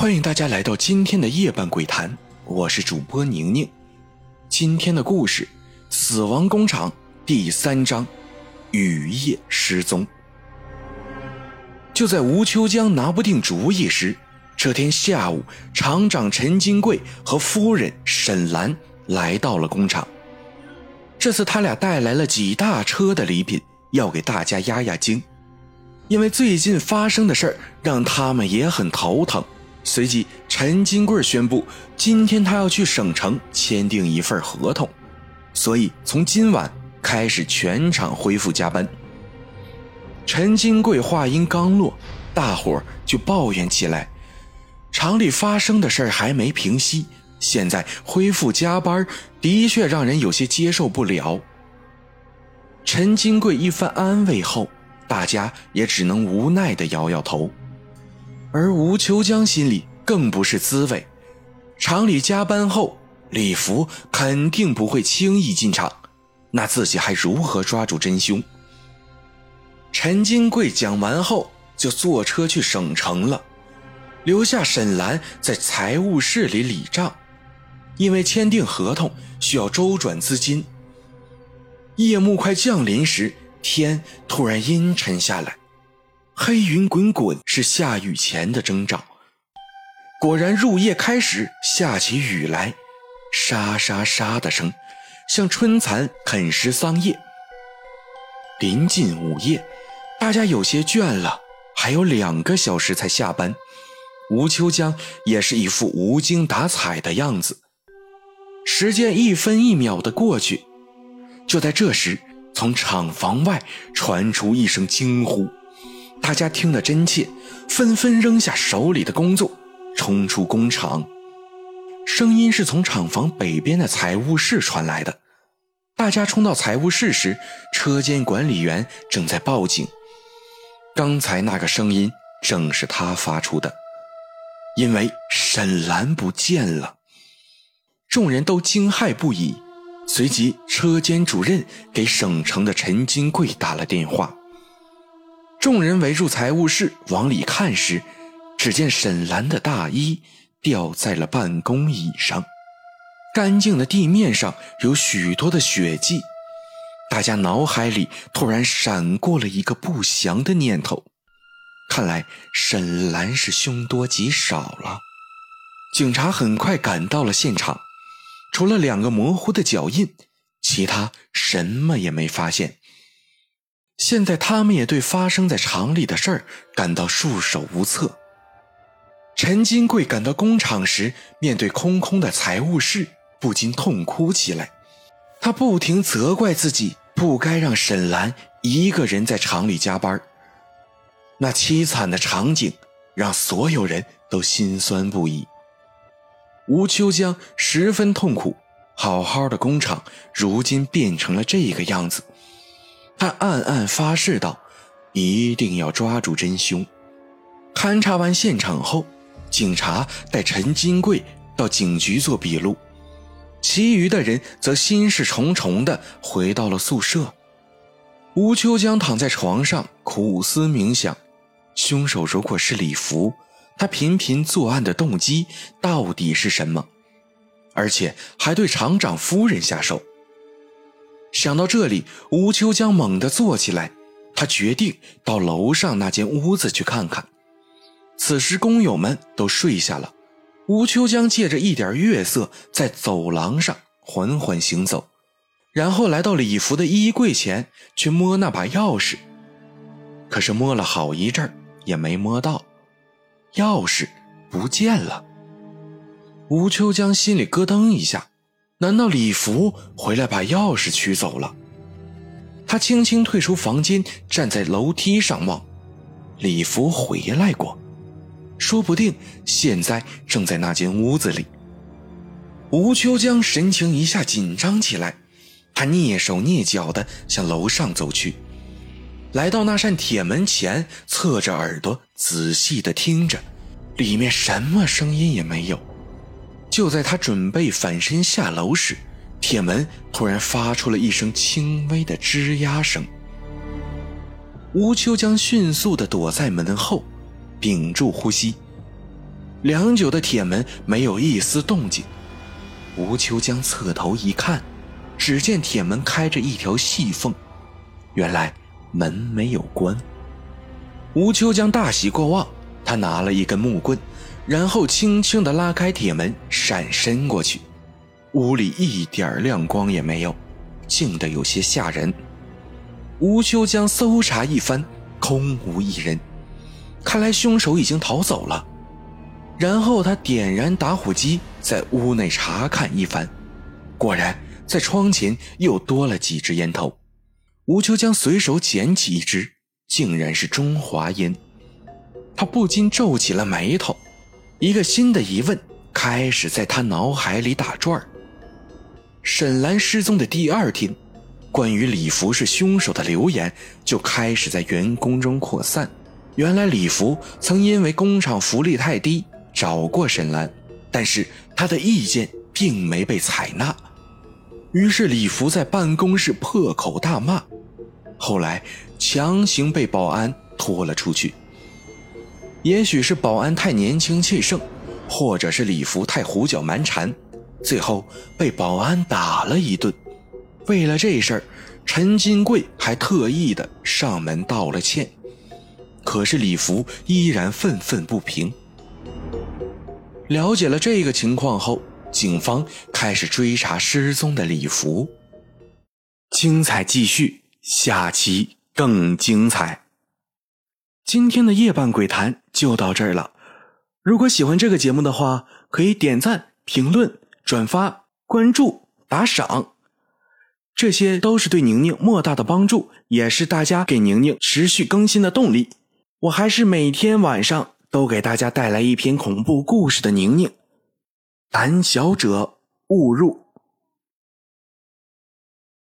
欢迎大家来到今天的夜半鬼谈，我是主播宁宁。今天的故事《死亡工厂》第三章：雨夜失踪。就在吴秋江拿不定主意时，这天下午，厂长陈金贵和夫人沈兰来到了工厂。这次他俩带来了几大车的礼品，要给大家压压惊。因为最近发生的事儿让他们也很头疼。随即，陈金贵宣布，今天他要去省城签订一份合同，所以从今晚开始全场恢复加班。陈金贵话音刚落，大伙儿就抱怨起来：厂里发生的事儿还没平息，现在恢复加班，的确让人有些接受不了。陈金贵一番安慰后，大家也只能无奈地摇摇头。而吴秋江心里更不是滋味，厂里加班后，李福肯定不会轻易进场，那自己还如何抓住真凶？陈金贵讲完后就坐车去省城了，留下沈兰在财务室里理账，因为签订合同需要周转资金。夜幕快降临时，天突然阴沉下来。黑云滚滚是下雨前的征兆，果然入夜开始下起雨来，沙沙沙的声，像春蚕啃食桑叶。临近午夜，大家有些倦了，还有两个小时才下班。吴秋江也是一副无精打采的样子。时间一分一秒的过去，就在这时，从厂房外传出一声惊呼。大家听得真切，纷纷扔下手里的工作，冲出工厂。声音是从厂房北边的财务室传来的。大家冲到财务室时，车间管理员正在报警。刚才那个声音正是他发出的，因为沈兰不见了。众人都惊骇不已，随即车间主任给省城的陈金贵打了电话。众人围住财务室往里看时，只见沈兰的大衣掉在了办公椅上，干净的地面上有许多的血迹。大家脑海里突然闪过了一个不祥的念头：看来沈兰是凶多吉少了。警察很快赶到了现场，除了两个模糊的脚印，其他什么也没发现。现在他们也对发生在厂里的事儿感到束手无策。陈金贵赶到工厂时，面对空空的财务室，不禁痛哭起来。他不停责怪自己不该让沈兰一个人在厂里加班。那凄惨的场景让所有人都心酸不已。吴秋江十分痛苦，好好的工厂如今变成了这个样子。他暗暗发誓道：“一定要抓住真凶。”勘察完现场后，警察带陈金贵到警局做笔录，其余的人则心事重重的回到了宿舍。吴秋江躺在床上苦思冥想：凶手如果是李福，他频频作案的动机到底是什么？而且还对厂长夫人下手。想到这里，吴秋江猛地坐起来。他决定到楼上那间屋子去看看。此时，工友们都睡下了。吴秋江借着一点月色，在走廊上缓缓行走，然后来到礼服的衣柜前，去摸那把钥匙。可是摸了好一阵也没摸到，钥匙不见了。吴秋江心里咯噔一下。难道李福回来把钥匙取走了？他轻轻退出房间，站在楼梯上望。李福回来过，说不定现在正在那间屋子里。吴秋江神情一下紧张起来，他蹑手蹑脚地向楼上走去，来到那扇铁门前，侧着耳朵仔细地听着，里面什么声音也没有。就在他准备反身下楼时，铁门突然发出了一声轻微的吱呀声。吴秋江迅速地躲在门后，屏住呼吸。良久的铁门没有一丝动静。吴秋江侧头一看，只见铁门开着一条细缝，原来门没有关。吴秋江大喜过望，他拿了一根木棍，然后轻轻地拉开铁门，闪身过去。屋里一点亮光也没有，静得有些吓人。吴秋江搜查一番，空无一人，看来凶手已经逃走了。然后他点燃打火机，在屋内查看一番，果然在窗前又多了几支烟头。吴秋江随手捡起一支，竟然是中华烟，他不禁皱起了眉头，一个新的疑问开始在他脑海里打转儿。沈兰失踪的第二天，关于李福是凶手的流言就开始在员工中扩散。原来李福曾因为工厂福利太低找过沈兰，但是他的意见并没被采纳。于是李福在办公室破口大骂，后来强行被保安拖了出去。也许是保安太年轻气盛，或者是李福太胡搅蛮缠。最后被保安打了一顿，为了这事儿，陈金贵还特意的上门道了歉。可是李福依然愤愤不平。了解了这个情况后，警方开始追查失踪的李福。精彩继续，下期更精彩。今天的夜半鬼谈就到这儿了。如果喜欢这个节目的话，可以点赞、评论。转发、关注、打赏，这些都是对宁宁莫大的帮助，也是大家给宁宁持续更新的动力。我还是每天晚上都给大家带来一篇恐怖故事的宁宁。胆小者勿入。